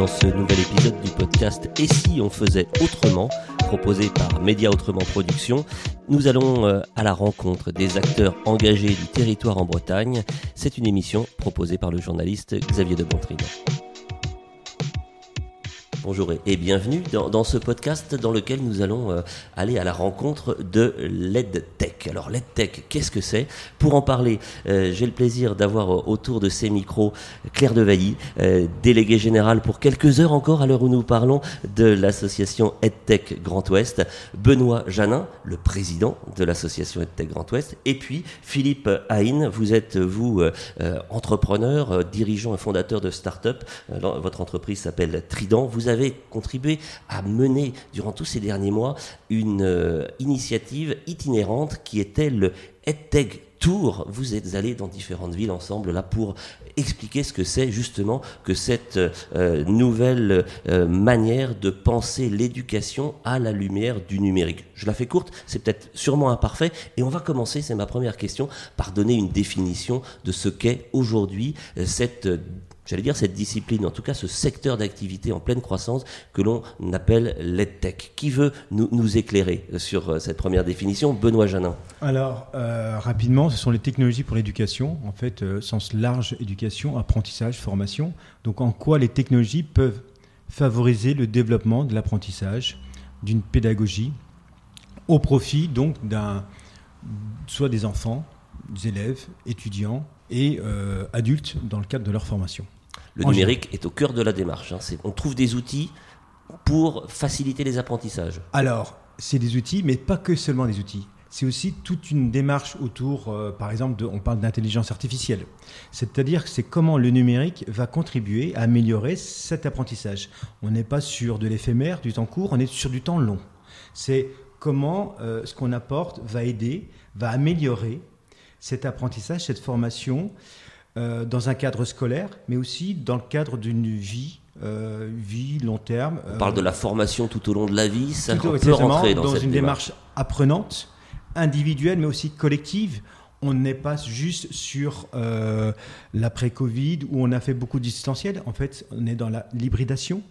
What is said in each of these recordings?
dans ce nouvel épisode du podcast Et si on faisait autrement proposé par Média Autrement Production. Nous allons euh, à la rencontre des acteurs engagés du territoire en Bretagne. C'est une émission proposée par le journaliste Xavier de Bontrine. Bonjour et bienvenue dans, ce podcast dans lequel nous allons euh, aller à la rencontre de l'EdTech. Alors l'EdTech, qu'est-ce que c'est? Pour en parler, euh, j'ai le plaisir d'avoir euh, autour de ces micros Claire Devailly, déléguée générale pour quelques heures encore à l'heure où nous parlons de l'association EdTech Grand Ouest, Benoît Janin, le président de l'association EdTech Grand Ouest, et puis Philippe Haïn, vous êtes vous entrepreneur, dirigeant et fondateur de start-up. votre entreprise s'appelle Trident. Avez contribué à mener durant tous ces derniers mois une euh, initiative itinérante qui était le EdTech Tour. Vous êtes allés dans différentes villes ensemble là pour expliquer ce que c'est justement que cette euh, nouvelle euh, manière de penser l'éducation à la lumière du numérique. Je la fais courte, c'est peut-être sûrement imparfait, et on va commencer, c'est ma première question, par donner une définition de ce qu'est aujourd'hui cette j'allais dire, cette discipline, en tout cas ce secteur d'activité en pleine croissance que l'on appelle l'EdTech. Qui veut nous, éclairer sur euh, cette première définition Benoît Janin? Alors, euh, rapidement, ce sont les technologies pour l'éducation, en fait, euh, sens large éducation, apprentissage, formation. Donc, en quoi les technologies peuvent favoriser le développement de l'apprentissage, d'une pédagogie, au profit donc d'un, soit des enfants, des élèves, étudiants et adultes dans le cadre de leur formation. Le numérique est au cœur de la démarche. Hein. On trouve des outils pour faciliter les apprentissages. Alors, c'est des outils, mais pas que seulement des outils. C'est aussi toute une démarche autour, euh, par exemple, de, on parle d'intelligence artificielle. C'est-à-dire que c'est comment le numérique va contribuer à améliorer cet apprentissage. On n'est pas sur de l'éphémère, du temps court, on est sur du temps long. C'est comment euh, ce qu'on apporte va aider, va améliorer cet apprentissage, cette formation, euh, dans un cadre scolaire, mais aussi dans le cadre d'une vie, euh, vie long terme. On parle de la formation tout au long de la vie, ça peut rentrer dans, une démarche. apprenante, individuelle, mais aussi collective. On n'est pas juste sur euh, l'après-Covid où on a fait beaucoup de distanciel. En fait, on est dans la l'hybridation,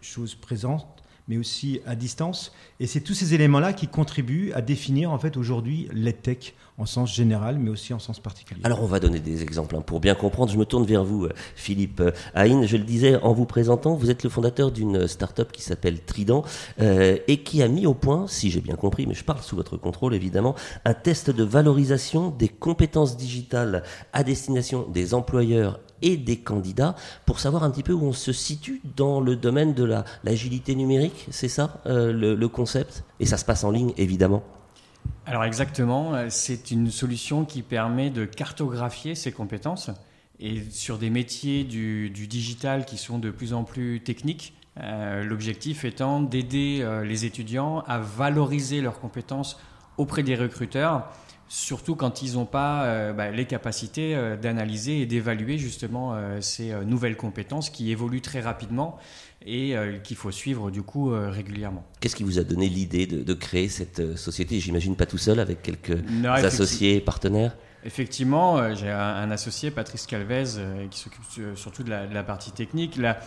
chose présente, mais aussi à distance. Et c'est tous ces éléments-là qui contribuent à définir en fait aujourd'hui l'EdTech en sens général, mais aussi en sens particulier. Alors on va donner des exemples hein. pour bien comprendre. Je me tourne vers vous, euh, Philippe euh, Haïn. Je le disais en vous présentant, vous êtes le fondateur d'une start-up qui s'appelle Trident euh, et qui a mis au point, si j'ai bien compris, mais je parle sous votre contrôle évidemment, un test de valorisation des compétences digitales à destination des employeurs et des candidats pour savoir un petit peu où on se situe dans le domaine de l'agilité numérique, c'est ça le concept? Et ça se passe en ligne évidemment alors exactement, euh, c'est une solution qui permet de cartographier ces compétences et sur des métiers du, digital qui sont de plus en plus techniques. Euh, l'objectif étant d'aider euh, les étudiants à valoriser leurs compétences auprès des recruteurs, surtout quand ils n'ont pas bah, les capacités d'analyser et d'évaluer justement ces nouvelles compétences qui évoluent très rapidement et euh, qu'il faut suivre du coup euh, régulièrement. Qu'est-ce qui vous a donné l'idée de, créer cette euh, société? J'imagine pas tout seul, avec quelques associés et partenaires Effectivement, j'ai un, associé, Patrice Calvez, qui s'occupe surtout de la, partie technique. La,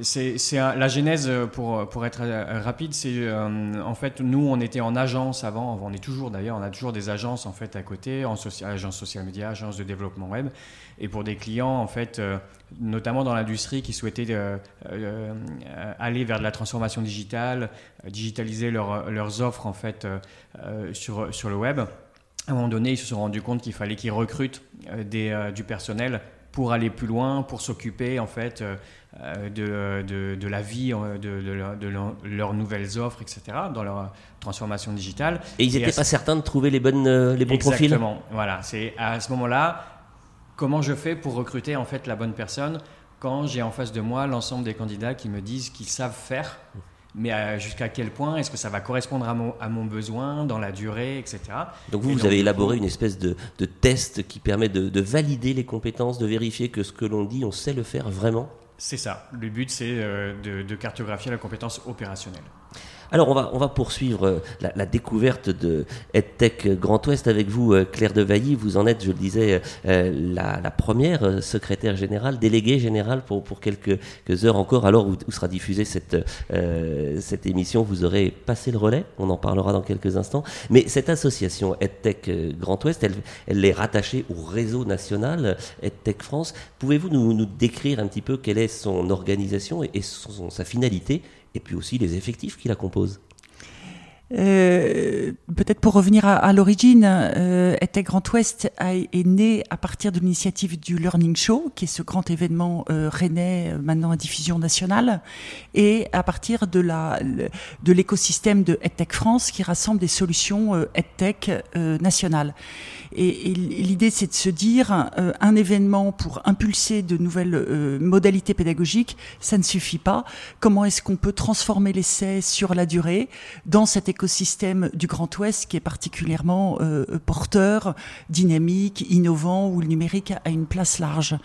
c'est, la genèse, pour, pour être rapide, c'est en fait, nous, on était en agence avant, on est toujours d'ailleurs, on a toujours des agences en fait à côté, en agence social media, agence de développement web, et pour des clients en fait notamment dans l'industrie qui souhaitaient euh, euh, aller vers de la transformation digitale, euh, digitaliser leurs offres en fait sur, sur le web. À un moment donné, ils se sont rendus compte qu'il fallait qu'ils recrutent des, du personnel pour aller plus loin, pour s'occuper en fait de, de, la vie, de, de, leurs nouvelles offres, etc., dans leur transformation digitale. Et ils n'étaient pas certains de trouver les, bonnes, les bons profils? Exactement, voilà. C'est à ce moment-là, comment je fais pour recruter en fait la bonne personne quand j'ai en face de moi l'ensemble des candidats qui me disent qu'ils savent faire, mais euh, jusqu'à quel point? Est-ce que ça va correspondre à mon, à mon, besoin dans la durée, etc. Donc vous, vous avez élaboré une espèce de, de, test qui permet de, de, valider les compétences, de vérifier que ce que l'on dit, on sait le faire vraiment? C'est ça. Le but, c'est euh, de, cartographier la compétence opérationnelle. Alors on va, on va poursuivre euh, la, découverte de EdTech Grand Ouest avec vous, euh, Claire de Vailly. Vous en êtes, je le disais, euh, la, première secrétaire générale, déléguée générale pour, pour quelques, heures encore. Alors où, où sera diffusée cette, cette émission, vous aurez passé le relais. On en parlera dans quelques instants. Mais cette association EdTech Grand Ouest, elle, elle est rattachée au réseau national EdTech France. Pouvez-vous nous, nous décrire un petit peu quelle est son organisation et, et son, sa finalité et puis aussi les effectifs qui la composent. Euh, peut-être pour revenir à, l'origine, euh, Grand Ouest est né à partir de l'initiative du Learning Show, qui est ce grand événement euh, rennais, euh, maintenant à diffusion nationale, et à partir de la de l'écosystème de EdTech France, qui rassemble des solutions euh, EdTech nationales. Et, et l'idée, c'est de se dire, euh, un événement pour impulser de nouvelles modalités pédagogiques, ça ne suffit pas. Comment est-ce qu'on peut transformer l'essai sur la durée dans cet écosystème du Grand Ouest qui est particulièrement euh, porteur, dynamique, innovant, où le numérique a une place large.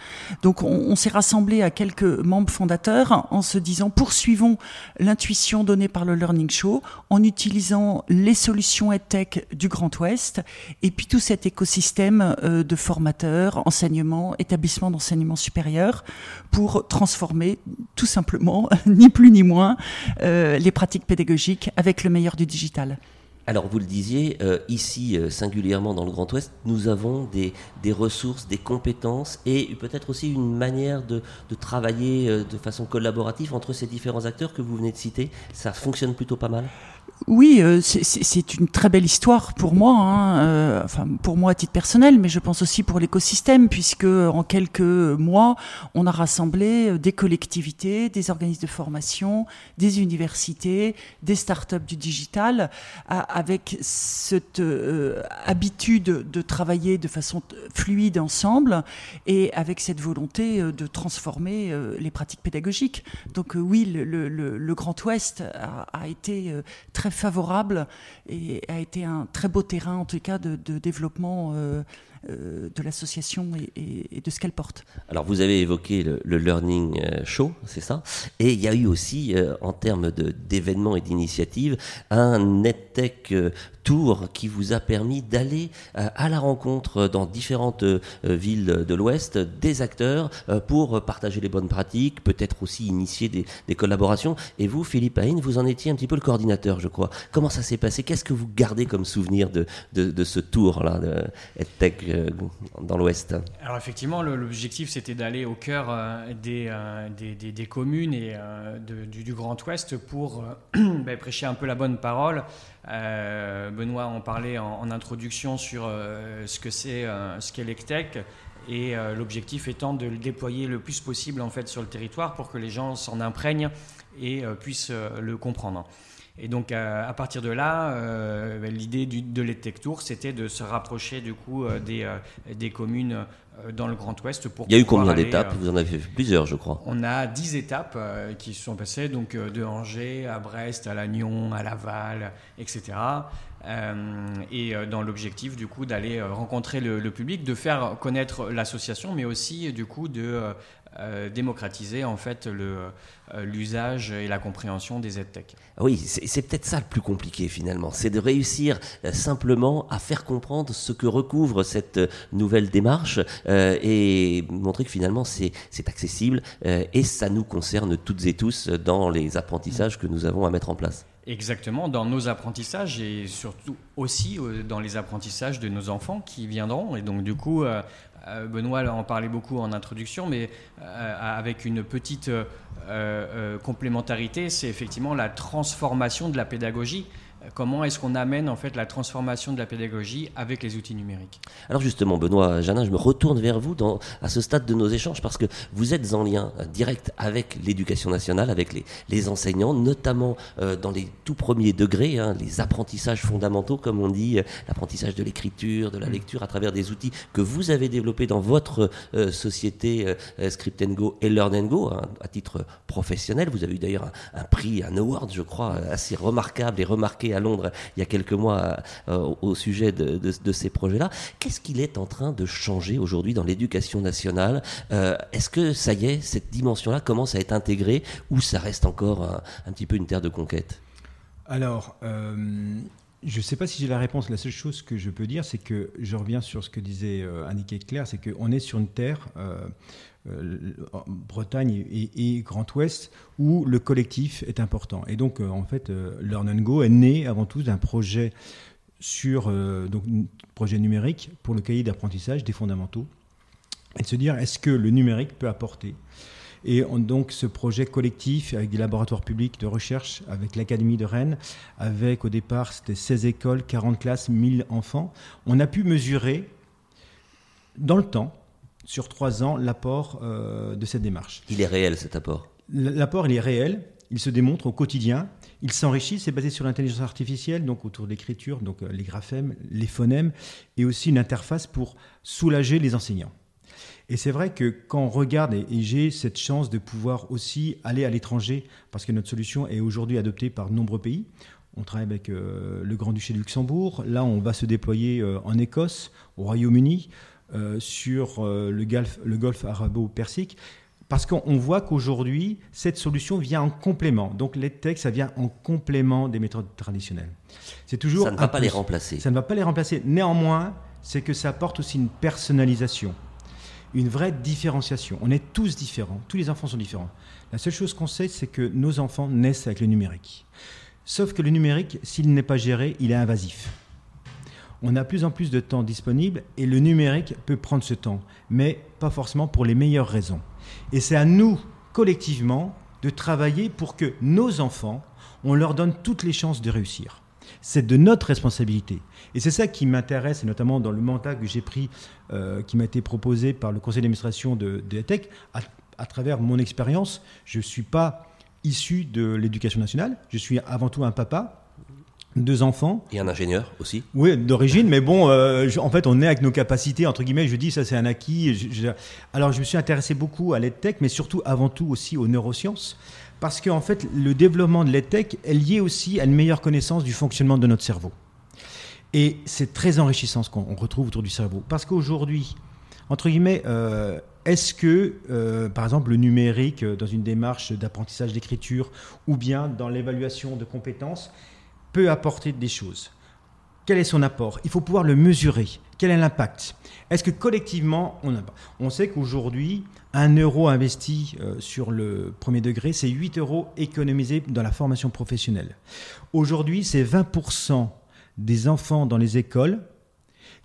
Donc on, s'est rassemblé à quelques membres fondateurs en se disant, poursuivons l'intuition donnée par le Learning Show en utilisant les solutions EdTech du Grand Ouest et puis tout cet écosystème écosystème euh, de formateurs, enseignement, établissements d'enseignement supérieur pour transformer tout simplement, ni plus ni moins, euh, les pratiques pédagogiques avec le meilleur du digital. Alors vous le disiez, euh, ici singulièrement dans le Grand Ouest, nous avons des, ressources, des compétences et peut-être aussi une manière de, de travailler de façon collaborative entre ces différents acteurs que vous venez de citer. Ça fonctionne plutôt pas mal? Oui, euh, c'est une très belle histoire pour moi, hein, euh, enfin pour moi à titre personnel, mais je pense aussi pour l'écosystème, puisque en quelques mois, on a rassemblé euh, des collectivités, des organismes de formation, des universités, des startups du digital, avec cette habitude de travailler de façon fluide ensemble et avec cette volonté de transformer les pratiques pédagogiques. Donc oui, le, le, Grand Ouest a, a été très favorable et a été un très beau terrain, en tout cas, de, développement euh, euh, de l'association et, de ce qu'elle porte. Alors, vous avez évoqué le, Learning euh, Show, c'est ça? Et il y a eu aussi, en termes d'événements et d'initiatives, un NetTech tour qui vous a permis d'aller euh, à la rencontre dans différentes euh, villes de l'Ouest des acteurs euh, pour partager les bonnes pratiques, peut-être aussi initier des, collaborations. Et vous, Philippe Haïn, vous en étiez un petit peu le coordinateur, je crois. Comment ça s'est passé? Qu'est-ce que vous gardez comme souvenir de, de, ce tour-là EdTech dans l'Ouest? Alors effectivement, l'objectif c'était d'aller au cœur des, des, des, communes et du, du, Grand Ouest pour ben, prêcher un peu la bonne parole euh, Benoît en parlait en, introduction sur euh, ce que c'est euh, qu'est l'ECTEC et l'objectif étant de le déployer le plus possible en fait sur le territoire pour que les gens s'en imprègnent et puissent le comprendre. Et donc à, partir de là, ben, l'idée de l'EdTech Tour, c'était de se rapprocher du coup des, des communes euh, dans le Grand Ouest. Pour Il y a eu combien d'étapes? Euh, Vous en avez fait plusieurs, je crois. On a 10 étapes euh, qui se sont passées, donc de Angers à Brest, à Lannion, à Laval, etc. et dans l'objectif du coup d'aller rencontrer le, le, public, de faire connaître l'association, mais aussi du coup de euh, démocratiser en fait euh, l'usage et la compréhension des EdTech. Ah oui, c'est peut-être ça le plus compliqué finalement, c'est de réussir euh, simplement à faire comprendre ce que recouvre cette nouvelle démarche et montrer que finalement c'est accessible et ça nous concerne toutes et tous dans les apprentissages que nous avons à mettre en place. Exactement, dans nos apprentissages et surtout aussi dans les apprentissages de nos enfants qui viendront. Et donc du coup, Benoît en parlait beaucoup en introduction, mais euh, avec une petite euh, complémentarité, c'est effectivement la transformation de la pédagogie comment est-ce qu'on amène en fait la transformation de la pédagogie avec les outils numériques Alors justement, Benoît Janin, je me retourne vers vous dans, à ce stade de nos échanges parce que vous êtes en lien euh, direct avec l'éducation nationale, avec les, les enseignants, notamment euh, dans les tout premiers degrés, hein, les apprentissages fondamentaux, comme on dit, euh, l'apprentissage de l'écriture, de la mm. lecture à travers des outils que vous avez développés dans votre société Script Go et Learn Go hein, à titre professionnel. Vous avez eu d'ailleurs un, un, prix, un award, je crois, assez remarquable et remarqué à Londres il y a quelques mois euh, au sujet de, ces projets-là. Qu'est-ce qu'il est en train de changer aujourd'hui dans l'éducation nationale? Euh, Est-ce que ça y est, cette dimension-là commence à être intégrée ou ça reste encore un, petit peu une terre de conquête? Alors, euh, je ne sais pas si j'ai la réponse. La seule chose que je peux dire, c'est que je reviens sur ce que disait Annick Claire, c'est qu'on est sur une terre, Bretagne et, Grand Ouest, où le collectif est important. Et donc, en fait, Learn and Go est né avant tout d'un projet sur donc projet numérique pour le cahier d'apprentissage des fondamentaux et de se dire est-ce que le numérique peut apporter? Et donc ce projet collectif avec des laboratoires publics de recherche, avec l'Académie de Rennes, avec au départ c'était 16 écoles, 40 classes, 1000 enfants, on a pu mesurer dans le temps, sur trois ans, l'apport euh, de cette démarche. Il est réel cet apport? L'apport, il est réel, il se démontre au quotidien, il s'enrichit, c'est basé sur l'intelligence artificielle, donc autour de l'écriture, donc euh, les graphèmes, les phonèmes, et aussi une interface pour soulager les enseignants. Et c'est vrai que quand on regarde, et, j'ai cette chance de pouvoir aussi aller à l'étranger, parce que notre solution est aujourd'hui adoptée par de nombreux pays. On travaille avec euh, le Grand-Duché de Luxembourg. Là, on va se déployer euh, en Écosse, au Royaume-Uni, sur le golfe, le golfe arabo-persique. Parce qu'on voit qu'aujourd'hui, cette solution vient en complément. Donc, l'EdTech, ça vient en complément des méthodes traditionnelles. C'est toujours. Ça ne va pas les remplacer. Ça ne va pas les remplacer. Néanmoins, c'est que ça apporte aussi une personnalisation une vraie différenciation. On est tous différents, tous les enfants sont différents. La seule chose qu'on sait, c'est que nos enfants naissent avec le numérique. Sauf que le numérique, s'il n'est pas géré, il est invasif. On a plus en plus de temps disponible et le numérique peut prendre ce temps, mais pas forcément pour les meilleures raisons. Et c'est à nous, collectivement, de travailler pour que nos enfants, on leur donne toutes les chances de réussir. C'est de notre responsabilité. Et c'est ça qui m'intéresse, et notamment dans le mandat que j'ai pris, euh, qui m'a été proposé par le conseil d'administration de, de Tech, à, travers mon expérience. Je ne suis pas issu de l'éducation nationale, je suis avant tout un papa, deux enfants. Et un ingénieur aussi Oui, d'origine, mais bon, euh, en fait, on est avec nos capacités, entre guillemets, je dis, ça c'est un acquis. alors, je me suis intéressé beaucoup à l'EdTech, mais surtout, avant tout aussi aux neurosciences, parce qu'en fait, le développement de l'EdTech est lié aussi à une meilleure connaissance du fonctionnement de notre cerveau. Et c'est très enrichissant ce qu'on retrouve autour du cerveau. Parce qu'aujourd'hui, entre guillemets, euh, est-ce que, euh, par exemple, le numérique, dans une démarche d'apprentissage d'écriture ou bien dans l'évaluation de compétences, apporter des choses Quel est son apport? Il faut pouvoir le mesurer. Quel est l'impact? Est-ce que collectivement, on a On sait qu'aujourd'hui, un euro investi sur le premier degré, c'est 8 euros économisés dans la formation professionnelle. Aujourd'hui, c'est 20% des enfants dans les écoles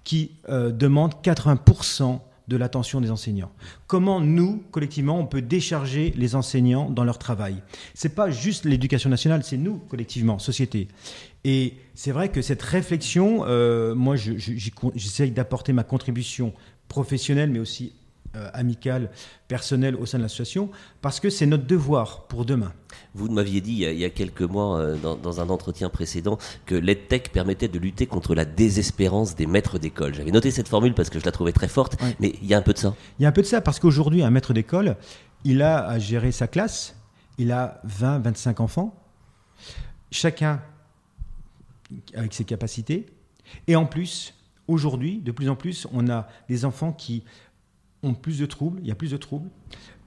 qui euh, demandent 80% de l'attention des enseignants. Comment nous, collectivement, on peut décharger les enseignants dans leur travail? C'est pas juste l'éducation nationale, c'est nous, collectivement, société. Et c'est vrai que cette réflexion, euh, moi, j'essaye d'apporter ma contribution professionnelle, mais aussi euh, amicale, personnelle au sein de l'association, parce que c'est notre devoir pour demain. Vous m'aviez dit il y, a, quelques mois, euh, dans, un entretien précédent, que l'EdTech permettait de lutter contre la désespérance des maîtres d'école. J'avais noté cette formule parce que je la trouvais très forte, mais il y a un peu de ça. Il y a un peu de ça, parce qu'aujourd'hui, un maître d'école, il a à gérer sa classe, il a 20, 25 enfants, chacun avec ses capacités, et en plus, aujourd'hui, de plus en plus, on a des enfants qui ont plus de troubles, il y a plus de troubles,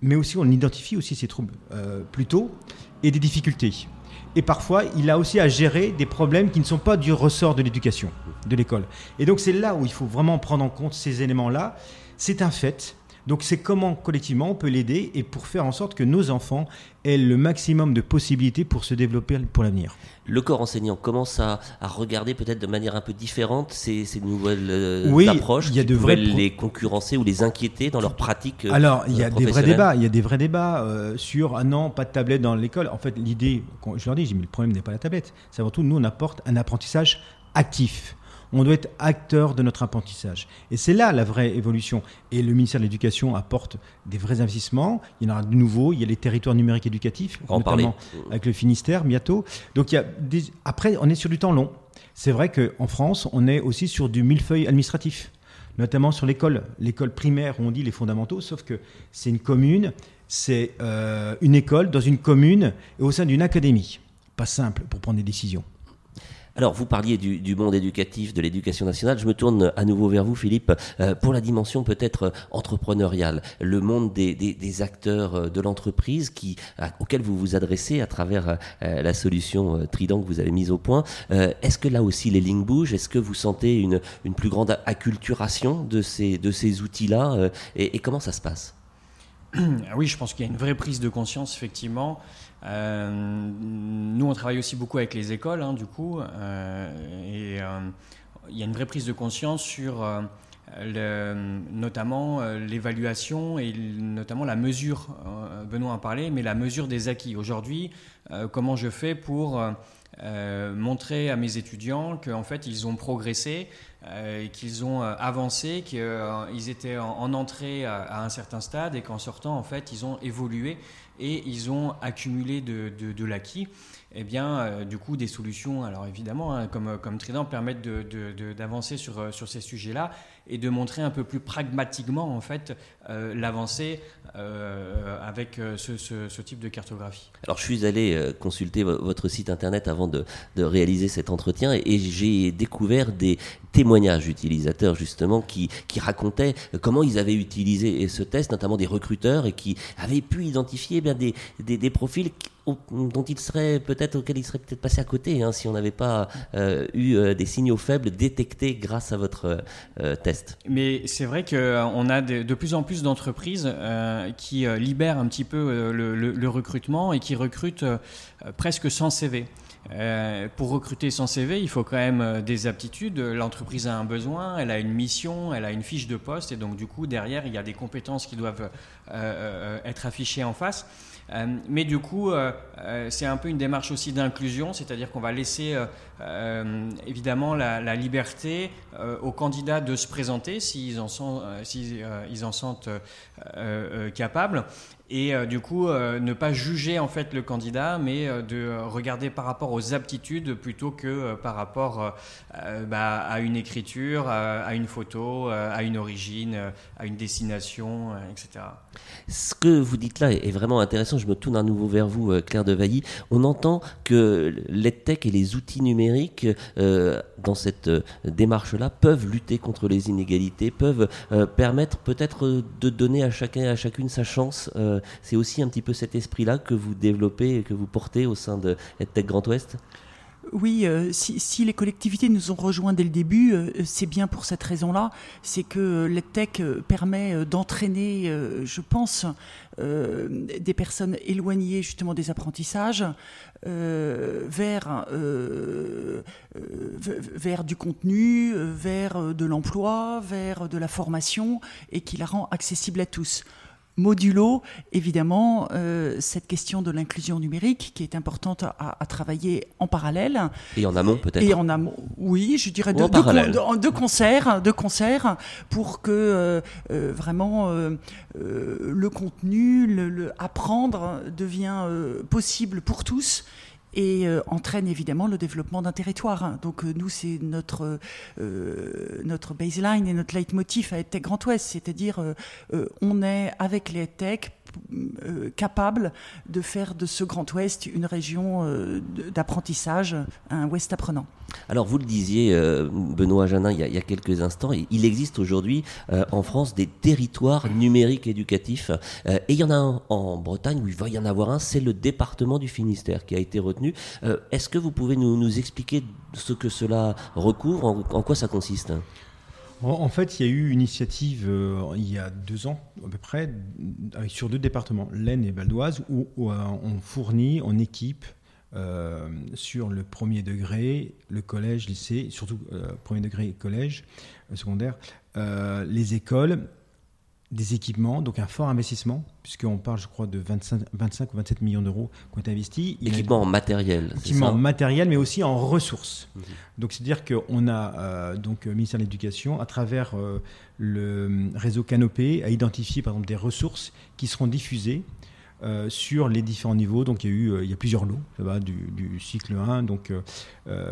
mais aussi on identifie aussi ces troubles euh, plus tôt et des difficultés. Et parfois, il a aussi à gérer des problèmes qui ne sont pas du ressort de l'éducation, de l'école. Et donc c'est là où il faut vraiment prendre en compte ces éléments-là. C'est un fait. Donc c'est comment collectivement on peut l'aider et pour faire en sorte que nos enfants aient le maximum de possibilités pour se développer pour l'avenir. Le corps enseignant commence à, regarder peut-être de manière un peu différente ces, nouvelles euh, approches il y a de vrais les concurrencer ou les inquiéter dans leur pratique. Euh, Alors il y a des vrais débats, il y a des vrais débats euh, sur ah non pas de tablette dans l'école. En fait l'idée, je leur dis, mais le problème n'est pas la tablette, c'est avant tout nous on apporte un apprentissage actif on doit être acteur de notre apprentissage. Et c'est là la vraie évolution. Et le ministère de l'Éducation apporte des vrais investissements. Il y en aura de nouveaux. Il y a les territoires numériques éducatifs, notamment avec le Finistère bientôt. Donc il y a après, on est sur du temps long. C'est vrai qu'en France, on est aussi sur du millefeuille administratif, notamment sur l'école, l'école primaire où on dit les fondamentaux, sauf que c'est une commune, c'est euh, une école dans une commune et au sein d'une académie. Pas simple pour prendre des décisions. Alors, vous parliez du, monde éducatif, de l'éducation nationale. Je me tourne à nouveau vers vous, Philippe, euh, pour la dimension peut-être entrepreneuriale, le monde des, acteurs euh, de l'entreprise qui, auquel vous vous adressez à travers euh, la solution Trident que vous avez mise au point. Est-ce que là aussi les lignes bougent? Est-ce que vous sentez une, plus grande acculturation de ces, de ces outils-là et, et comment ça se passe? Oui, je pense qu'il y a une vraie prise de conscience, effectivement. Euh, nous, on travaille aussi beaucoup avec les écoles, hein, du coup, euh, et euh, il y a une vraie prise de conscience sur notamment l'évaluation et notamment la mesure, Benoît en parlait, mais la mesure des acquis. Aujourd'hui, comment je fais pour montrer à mes étudiants qu'en fait, ils ont progressé, qu'ils ont avancé, qu'ils étaient en, entrée à, un certain stade et qu'en sortant, en fait, ils ont évolué et ils ont accumulé de, l'acquis, eh bien, euh, du coup, des solutions, alors évidemment, hein, comme, comme Trident, permettent d'avancer sur, euh, sur ces sujets-là et de montrer un peu plus pragmatiquement, en fait, euh, l'avancée avec ce, type de cartographie. Alors, je suis allé consulter votre site internet avant de, réaliser cet entretien et, j'ai découvert des témoignages d'utilisateurs, justement, qui, qui racontaient comment ils avaient utilisé ce test, notamment des recruteurs, et qui avaient pu identifier des, des, profils dont il serait peut-être auxquels il serait peut-être passé à côté hein, si on n'avait pas euh, eu euh, des signaux faibles détectés grâce à votre euh, test. Mais c'est vrai qu'on a de, plus en plus d'entreprises qui libèrent un petit peu le, recrutement et qui recrutent presque sans CV. pour recruter sans CV, il faut quand même des aptitudes. L'entreprise a un besoin, elle a une mission, elle a une fiche de poste, et donc du coup derrière il y a des compétences qui doivent être affichées en face. Euh, mais du coup, euh, euh, c'est un peu une démarche aussi d'inclusion, c'est-à-dire qu'on va laisser évidemment la, liberté aux candidats de se présenter s'ils en, sont, en sentent capables et du coup ne pas juger en fait le candidat mais de regarder par rapport aux aptitudes plutôt que par rapport bah, à une écriture, à une photo, à une origine, à une destination, etc. Ce que vous dites là est vraiment intéressant. Je me tourne à nouveau vers vous, euh, Claire Devailly. On entend que l'EdTech et les outils numériques, euh, dans cette euh, démarche-là, peuvent lutter contre les inégalités, peuvent permettre peut-être de donner à chacun et à chacune sa chance. C'est aussi un petit peu cet esprit-là que vous développez et que vous portez au sein de EdTech Grand Ouest? Oui, euh, si, les collectivités nous ont rejoints dès le début, euh, c'est bien pour cette raison-là. C'est que l'EdTech permet d'entraîner, je pense, des personnes éloignées justement des apprentissages vers, vers du contenu, vers de l'emploi, vers de la formation et qui la rend accessible à tous modulo évidemment euh, cette question de l'inclusion numérique qui est importante à, travailler en parallèle. Et en amont peut-être. Et en amont, oui, je dirais de, de, de, concert, de concert, pour que euh, euh, vraiment le contenu, le, apprendre devient possible pour tous et euh, entraîne évidemment le développement d'un territoire. Donc euh, nous, c'est notre, euh, notre baseline et notre leitmotiv à EdTech Grand Ouest, c'est-à-dire on est avec les EdTech euh, capable de faire de ce Grand Ouest une région euh, d'apprentissage, un Ouest apprenant. Alors vous le disiez, euh, Benoît Janin, il y, a, quelques instants, il existe aujourd'hui en France des territoires numériques éducatifs. et il y en a un en Bretagne où il va y en avoir un, c'est le département du Finistère qui a été retenu. Est-ce que vous pouvez nous, expliquer ce que cela recouvre, en quoi ça consiste? En fait, il y a eu une initiative euh, il y a deux ans à peu près, sur deux départements, l'Aisne et Val d'Oise, où, euh, on fournit en équipe euh, sur le premier degré, le collège, lycée, surtout premier degré collège, secondaire, les écoles des équipements, donc un fort investissement, puisqu'on parle, je crois, de 25, 25 ou 27 millions d'euros qui ont été investis. Équipement en matériel. Équipement en matériel, mais aussi en ressources. Mhm. Donc, c'est-à-dire qu'on a, euh, donc, le ministère de l'Éducation, à travers euh, le réseau Canopé, a identifié, par exemple, des ressources qui seront diffusées euh, sur les différents niveaux. Donc, il y a eu il y a plusieurs lots, ça va, du, du cycle 1, donc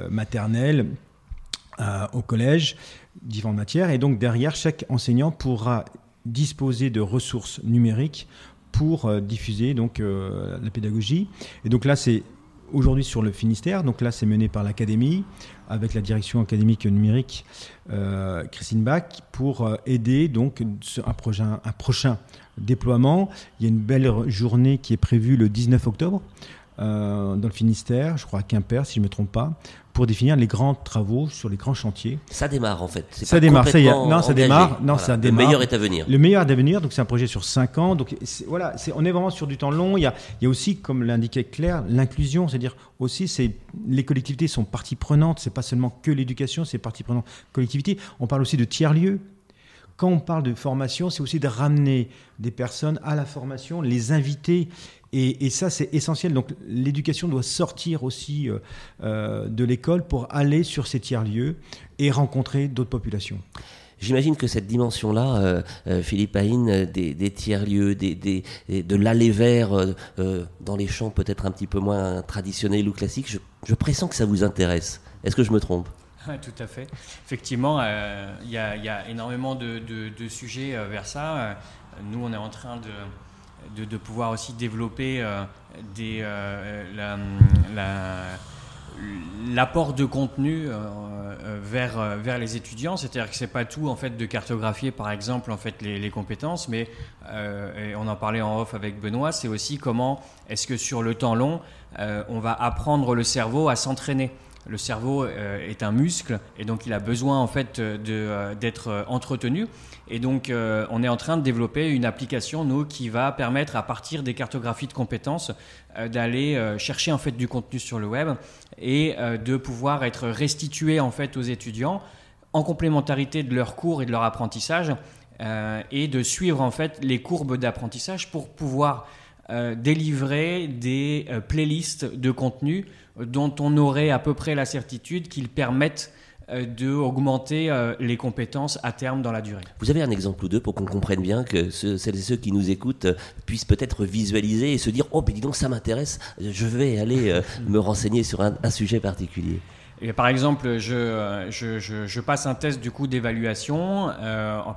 maternel, au collège, différentes matières. Et donc, derrière, chaque enseignant pourra disposer de ressources numériques pour euh, diffuser donc euh, la pédagogie. Et donc là, c'est aujourd'hui sur le Finistère. Donc là, c'est mené par l'Académie, avec la direction académique numérique euh, Christine Bach, pour aider donc un, projet, un prochain déploiement. Il y a une belle journée qui est prévue le 19 octobre. Dans le Finistère, je crois à Quimper, si je ne me trompe pas, pour définir les grands travaux sur les grands chantiers. Ça démarre en fait. Ça démarre, ça y est. Non, ça démarre. Non, ça démarre. Le meilleur est à venir. Le meilleur est à venir. Donc c'est un projet sur 5 ans. Donc voilà, on est vraiment sur du temps long. Il y a, il y a aussi, comme l'indiquait Claire, l'inclusion, c'est-à-dire aussi, c'est les collectivités sont partie prenante. C'est pas seulement que l'éducation, c'est partie prenante collectivité. On parle aussi de tiers lieux. Quand on parle de formation, c'est aussi de ramener des personnes à la formation, les inviter et, ça, c'est essentiel. Donc l'éducation doit sortir aussi euh, euh, de l'école pour aller sur ces tiers-lieux et rencontrer d'autres populations. J'imagine que cette dimension-là, euh, Philippe Haïn, des, tiers-lieux, des, de l'aller vers dans les champs peut-être un petit peu moins traditionnels ou classiques, je, pressens que ça vous intéresse. Est-ce que je me trompe? Tout à fait. Effectivement, il y, a énormément de, de sujets vers ça. Nous, on est en train de, de, pouvoir aussi développer euh, des, euh, l'apport de contenu euh, vers, vers les étudiants, c'est-à-dire que c'est pas tout en fait de cartographier par exemple en fait les, compétences, mais on en parlait en off avec Benoît, c'est aussi comment est-ce que sur le temps long on va apprendre le cerveau à s'entraîner. Le cerveau est un muscle et donc il a besoin en fait d'être entretenu. Et donc, euh, on est en train de développer une application, nous, qui va permettre, à partir des cartographies de compétences, euh, d'aller euh, chercher en fait du contenu sur le web et de pouvoir être restitué en fait aux étudiants en complémentarité de leurs cours et de leur apprentissage et de suivre en fait les courbes d'apprentissage pour pouvoir délivrer des playlists de contenu dont on aurait à peu près la certitude qu'ils permettent euh, d'augmenter euh, les compétences à terme dans la durée. Vous avez un exemple ou deux pour qu'on comprenne bien que celles et ceux qui nous écoutent euh, puissent peut-être visualiser et se dire Oh, mais dis donc, ça m'intéresse, je vais aller me renseigner sur un, sujet particulier. Et par exemple, je, je, je, passe un test du coup d'évaluation,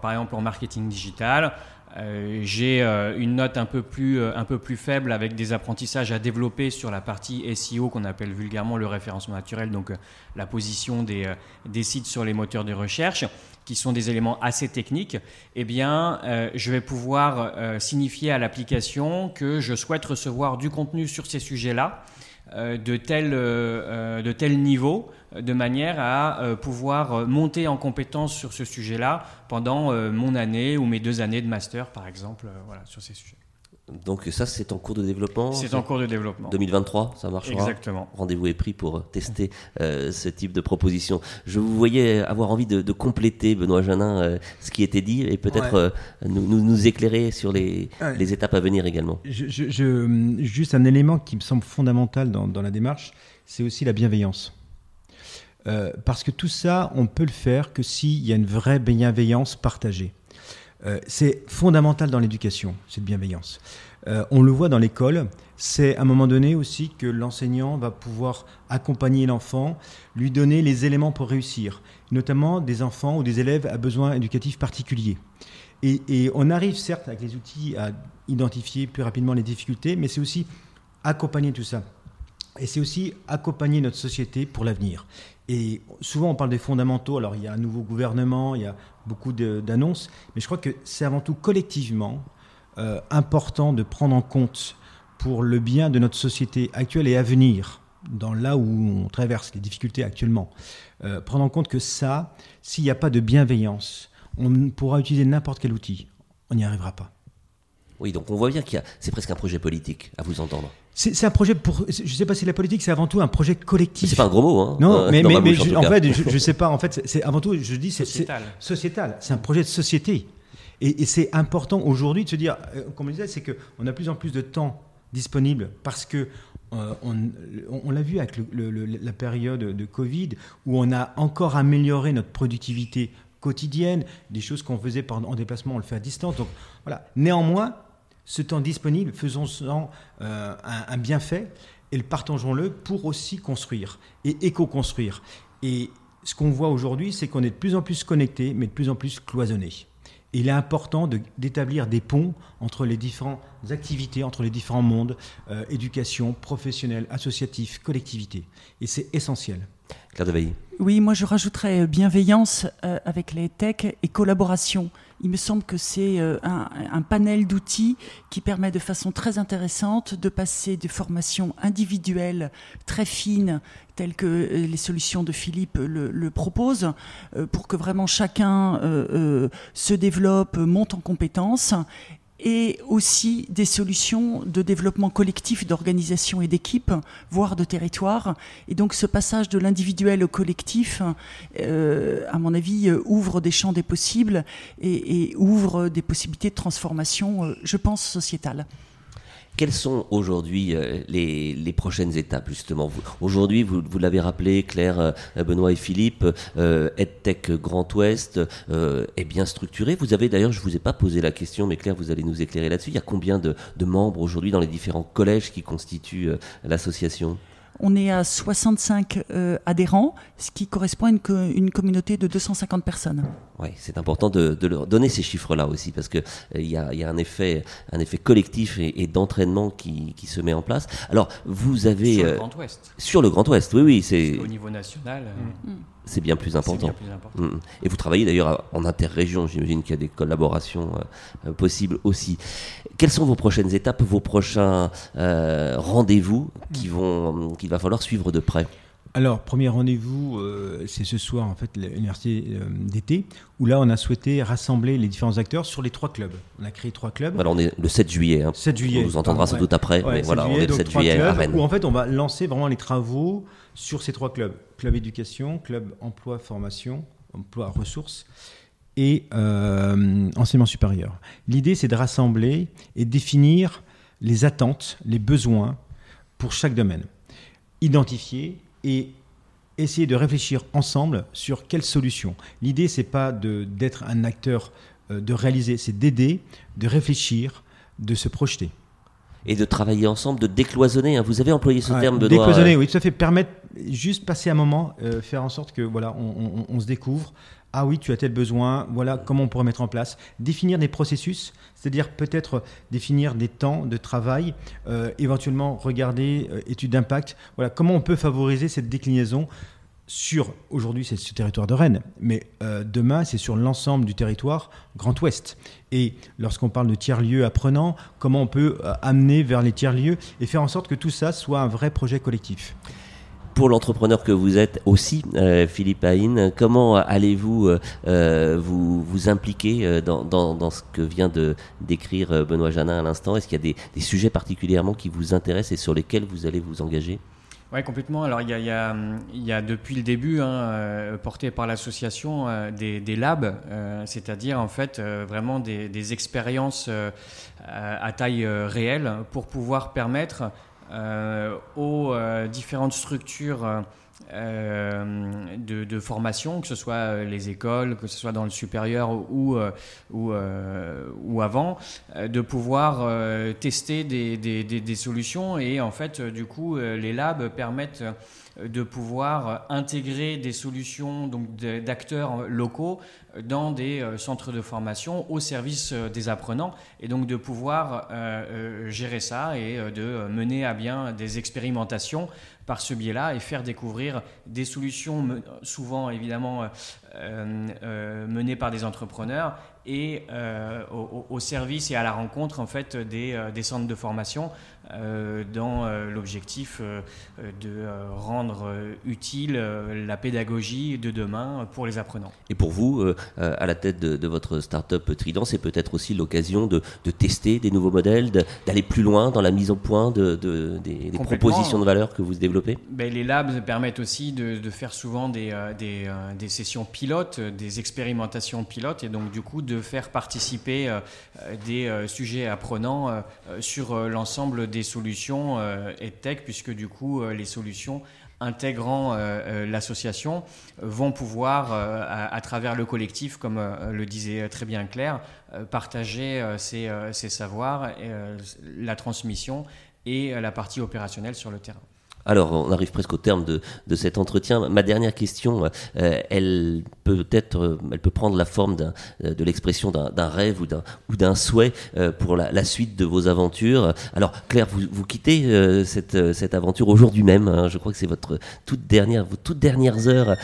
par exemple en marketing digital. Euh, j'ai euh, une note un peu, plus, euh, un peu plus faible avec des apprentissages à développer sur la partie SEO qu'on appelle vulgairement le référencement naturel, donc la position des, des, sites sur les moteurs de recherche, qui sont des éléments assez techniques. Eh bien, je vais pouvoir signifier à l'application que je souhaite recevoir du contenu sur ces sujets-là de tel, de tel niveau de manière à euh, pouvoir euh, monter en compétence sur ce sujet-là pendant euh, mon année ou mes deux années de master, par exemple, voilà, sur ces sujets. Donc ça, c'est en cours de développement C'est en cours de développement. 2023, ça marchera Exactement. Rendez-vous est pris pour tester ce type de proposition. Je vous voyais avoir envie de, compléter, Benoît Janin, ce qui était dit et peut-être nous, nous, éclairer sur les, les, étapes à venir également. Je, juste un élément qui me semble fondamental dans, dans la démarche, c'est aussi la bienveillance. Euh, parce que tout ça, on peut le faire que s'il y a une vraie bienveillance partagée. Euh, c'est fondamental dans l'éducation, cette bienveillance. Euh, on le voit dans l'école, c'est à un moment donné aussi que l'enseignant va pouvoir accompagner l'enfant, lui donner les éléments pour réussir, notamment des enfants ou des élèves à besoins éducatifs particuliers. Et, et on arrive certes avec les outils à identifier plus rapidement les difficultés, mais c'est aussi accompagner tout ça. Et c'est aussi accompagner notre société pour l'avenir. Et souvent, on parle des fondamentaux. Alors, il y a un nouveau gouvernement, il y a beaucoup d'annonces, mais je crois que c'est avant tout collectivement euh, important de prendre en compte pour le bien de notre société actuelle et à venir, dans là où on traverse les difficultés actuellement, euh, prendre en compte que ça, s'il n'y a pas de bienveillance, on pourra utiliser n'importe quel outil, on n'y arrivera pas. Oui, donc on voit bien qu'il y a, c'est presque un projet politique, à vous entendre. C'est un projet pour. Je ne sais pas si la politique, c'est avant tout un projet collectif. C'est pas un gros mot, hein. Non, mais, mais, en, fait, je, ne sais pas. En fait, c'est avant tout, je dis, c'est sociétal. Sociétal. C'est un projet de société. Et, c'est important aujourd'hui de se dire, euh, comme on disait, c'est qu'on a plus en plus de temps disponible parce que euh, on, on l'a vu avec la période de Covid où on a encore amélioré notre productivité quotidienne, des choses qu'on faisait en déplacement, on le fait à distance. Donc voilà. Néanmoins, ce temps disponible, faisons-en euh, un, bienfait et le partageons-le pour aussi construire et éco-construire. Et ce qu'on voit aujourd'hui, c'est qu'on est de plus en plus connecté, mais de plus en plus cloisonné. il est important d'établir des ponts entre les différentes activités, entre les différents mondes, euh, éducation, professionnelle, associatif, collectivité. Et c'est essentiel. Oui, moi je rajouterais bienveillance avec les tech et collaboration. Il me semble que c'est euh, un, panel d'outils qui permet de façon très intéressante de passer des formations individuelles très fines, telles que euh, les solutions de Philippe le, proposent, euh, pour que vraiment chacun se développe, monte en compétences et aussi des solutions de développement collectif, d'organisation et d'équipe, voire de territoire. Et donc ce passage de l'individuel au collectif, euh, à mon avis, euh, ouvre des champs des possibles et, et ouvre des possibilités de transformation, euh, je pense, sociétale. Quelles sont aujourd'hui euh, les, prochaines étapes justement Aujourd'hui, vous, l'avez rappelé, Claire, euh, Benoît et Philippe, euh, EdTech Grand Ouest est bien structuré. Vous avez d'ailleurs, je ne vous ai pas posé la question, mais Claire, vous allez nous éclairer là-dessus. Il y a combien de membres aujourd'hui dans les différents collèges qui constituent l'association? On est à 65 euh, adhérents, ce qui correspond à une, communauté de 250 personnes. Oui, c'est important de, leur donner ces chiffres-là aussi, parce qu'il euh, y, a, un, effet, un effet collectif et, d'entraînement qui, se met en place. Alors, vous avez... Sur le euh, Grand Ouest. Sur le Grand Ouest, oui, oui. c'est Au niveau national. Mm c'est bien plus important. Mm, mm. Et vous travaillez d'ailleurs en interrégion, j'imagine qu'il y a des collaborations euh, euh, possibles aussi. Quelles sont vos prochaines étapes, vos prochains euh, rendez-vous qu'il va falloir suivre de près? Alors, premier rendez-vous, c'est ce soir, en fait, l'université d'été, où là, on a souhaité rassembler les différents acteurs sur les trois clubs. On a créé trois clubs. Alors, on est le 7 juillet. Hein. 7 juillet. On vous entendra sans doute après, mais voilà, on est le 7 juillet à Rennes. Où, en fait, on va lancer vraiment les travaux sur ces trois clubs. Club éducation, club emploi formation, emploi ressources et euh, enseignement supérieur. L'idée, c'est de rassembler et définir les attentes, les besoins pour chaque domaine. Identifier et essayer de réfléchir ensemble sur quelles solutions. L'idée, c'est pas d'être un acteur, euh, de réaliser, c'est d'aider, de réfléchir, de se projeter et de travailler ensemble, de décloisonner. Hein. Vous avez employé ce terme, Benoît. Décloisonner, euh, oui, tout à fait. Permettre, juste passer un moment, euh, faire en sorte que voilà, on, se découvre. Ah oui, tu as tel besoin, voilà comment on pourrait mettre en place. Définir des processus, c'est-à-dire peut-être définir des temps de travail, euh, éventuellement regarder études d'impact. Voilà, comment on peut favoriser cette déclinaison sur, aujourd'hui c'est ce territoire de Rennes, mais euh, demain c'est sur l'ensemble du territoire Grand Ouest. Et lorsqu'on parle de tiers-lieux apprenants, comment on peut euh, amener vers les tiers-lieux et faire en sorte que tout ça soit un vrai projet collectif? Pour l'entrepreneur que vous êtes aussi, euh, Philippe Haïn, comment allez-vous vous, vous impliquer dans, ce que vient de décrire Benoît Janin à l'instant? Est-ce qu'il y a des, sujets particulièrement qui vous intéressent et sur lesquels vous allez vous engager? Oui, complètement. Alors, il y a, depuis le début, hein, euh, porté par l'association, euh, des, labs, euh, c'est-à-dire en fait vraiment des, expériences à taille réelle pour pouvoir permettre aux différentes structures euh, de, formation, que ce soit euh, les écoles, que ce soit dans le supérieur ou, euh, ou, avant, de pouvoir tester des, des, solutions. Et en fait, du coup, les labs permettent de pouvoir intégrer des solutions d'acteurs locaux dans des centres de formation au service des apprenants et donc de pouvoir gérer ça et de mener à bien des expérimentations par ce biais-là et faire découvrir des solutions souvent évidemment euh, euh, menées par des entrepreneurs et euh, au, service et à la rencontre en fait des, des centres de formation euh, dans euh, l'objectif euh, de rendre utile la pédagogie de demain pour les apprenants. Et pour vous, à la tête de, votre start-up Trident, c'est peut-être aussi l'occasion de, tester des nouveaux modèles, d'aller plus loin dans la mise au point de, des, propositions de valeur que vous développez. Ben, Les labs permettent aussi de, faire souvent des, des, des, sessions pilotes, des expérimentations pilotes, et donc du coup de faire participer des sujets apprenants sur l'ensemble des solutions euh, EdTech, puisque du coup, euh, les solutions intégrant euh, l'association vont pouvoir, à, travers le collectif, comme le disait très bien Claire, partager ces, savoirs, la transmission et la partie opérationnelle sur le terrain. Alors, on arrive presque au terme de, de cet entretien. Ma dernière question, elle peut-être, elle peut prendre la forme de l'expression d'un rêve ou d'un souhait pour la, suite de vos aventures. Alors Claire, vous, vous quittez cette, cette aventure aujourd'hui même. Hein. je crois que c'est votre toute dernière, vos toutes dernières heures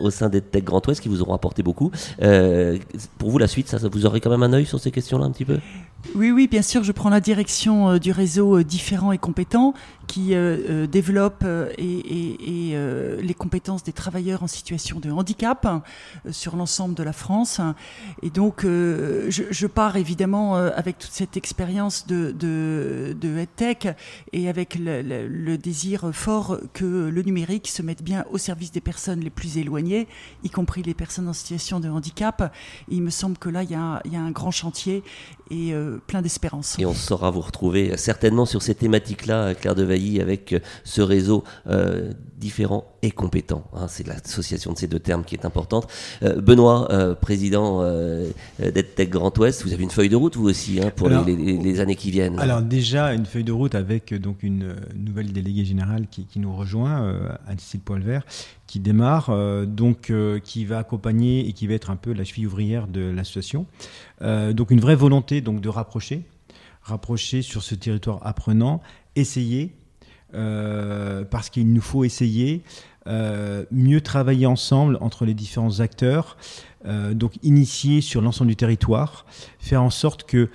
au sein d'EdTech Grand Ouest qui vous auront apporté beaucoup. pour vous, la suite, ça, ça, vous aurez quand même un œil sur ces questions-là un petit peu? Oui, oui, bien sûr, je prends la direction euh, du réseau euh, différent et compétent qui euh, développe et, les compétences des travailleurs en situation de handicap sur l'ensemble de la France. Et donc, je, pars évidemment avec toute cette expérience de, de, et avec le, désir fort que le numérique se mette bien au service des personnes les plus éloignées, y compris les personnes en situation de handicap. il me semble que là, il y a un grand chantier et plein d'espérance. Et on saura vous retrouver certainement sur ces thématiques-là, Claire Devailly, avec euh, ce réseau euh, différent et compétent. Hein. c'est l'association de ces deux termes qui est importante. Euh, Benoît, président d'EdTech Grand Ouest, vous avez une feuille de route, vous aussi, hein, pour les, années qui viennent? Alors déjà, une feuille de route avec donc une nouvelle déléguée générale qui, nous rejoint, Alicille Poilvert, qui démarre, donc qui va accompagner et qui va être un peu la cheville ouvrière de l'association. donc une vraie volonté donc de rapprocher, rapprocher sur ce territoire apprenant, essayer, euh, parce qu'il nous faut essayer, euh, mieux travailler ensemble entre les différents acteurs, euh, donc initier sur l'ensemble du territoire, faire en sorte que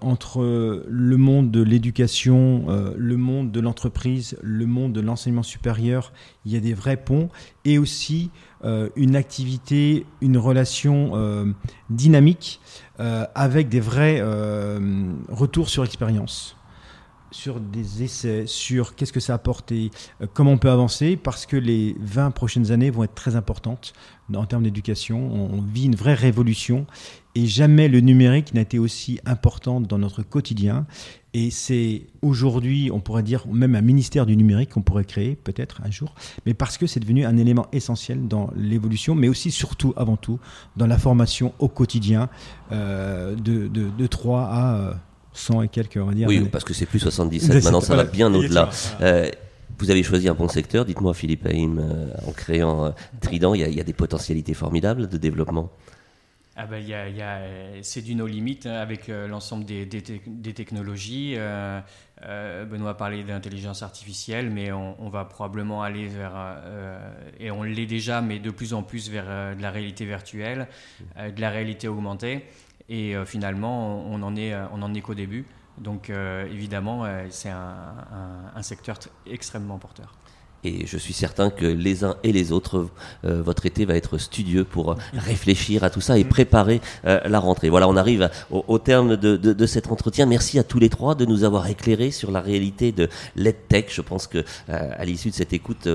entre le monde de l'éducation, le monde de l'entreprise, le monde de l'enseignement supérieur, il y a des vrais ponts et aussi une activité, une relation dynamique euh, avec des vrais euh, retours sur expérience sur des essais, sur qu'est-ce que ça a apporté, euh, comment on peut avancer, parce que les 20 prochaines années vont être très importantes en termes d'éducation. On vit une vraie révolution et jamais le numérique n'a été aussi important dans notre quotidien. Et c'est aujourd'hui, on pourrait dire, même un ministère du numérique qu'on pourrait créer peut-être un jour, mais parce que c'est devenu un élément essentiel dans l'évolution, mais aussi, surtout, avant tout, dans la formation au quotidien euh, de, de, 3 à 100 euh, et quelques, on va dire. Oui, parce que c'est plus 77, maintenant ça va bien au-delà. Euh, vous avez choisi un bon secteur, dites-moi Philippe Haïm, en créant Trident, il y, a, des potentialités formidables de développement ah ben, y a, y a, c'est du no limite hein, avec euh, l'ensemble des, des, des technologies. Euh, euh, Benoît parlait d'intelligence artificielle, mais on, on, va probablement aller vers, et on l'est déjà, mais de plus en plus vers de la réalité virtuelle, de la réalité augmentée. Et finalement, on en est, on en est qu'au début. Donc évidemment, c'est un secteur extrêmement porteur. Et je suis certain que les uns et les autres, euh, votre été va être studieux pour euh, réfléchir à tout ça et préparer euh, la rentrée. Voilà, on arrive au, terme de, de, de, cet entretien. Merci à tous les trois de nous avoir éclairés sur la réalité de l'EdTech. Je pense que à l'issue de cette écoute,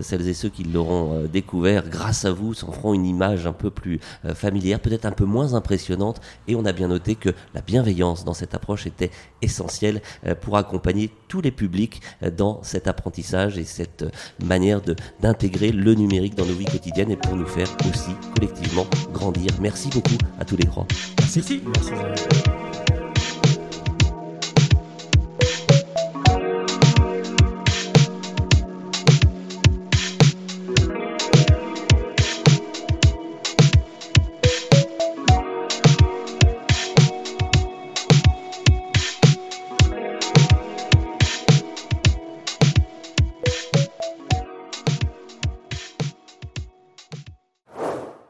celles et ceux qui l'auront découvert grâce à vous s'en feront une image un peu plus familière, peut-être un peu moins impressionnante. Et on a bien noté que la bienveillance dans cette approche était essentielle pour accompagner tous les publics dans cet apprentissage et cette manière d'intégrer le numérique dans nos vies quotidiennes et pour nous faire aussi collectivement grandir. Merci beaucoup à tous les trois. Merci. Merci.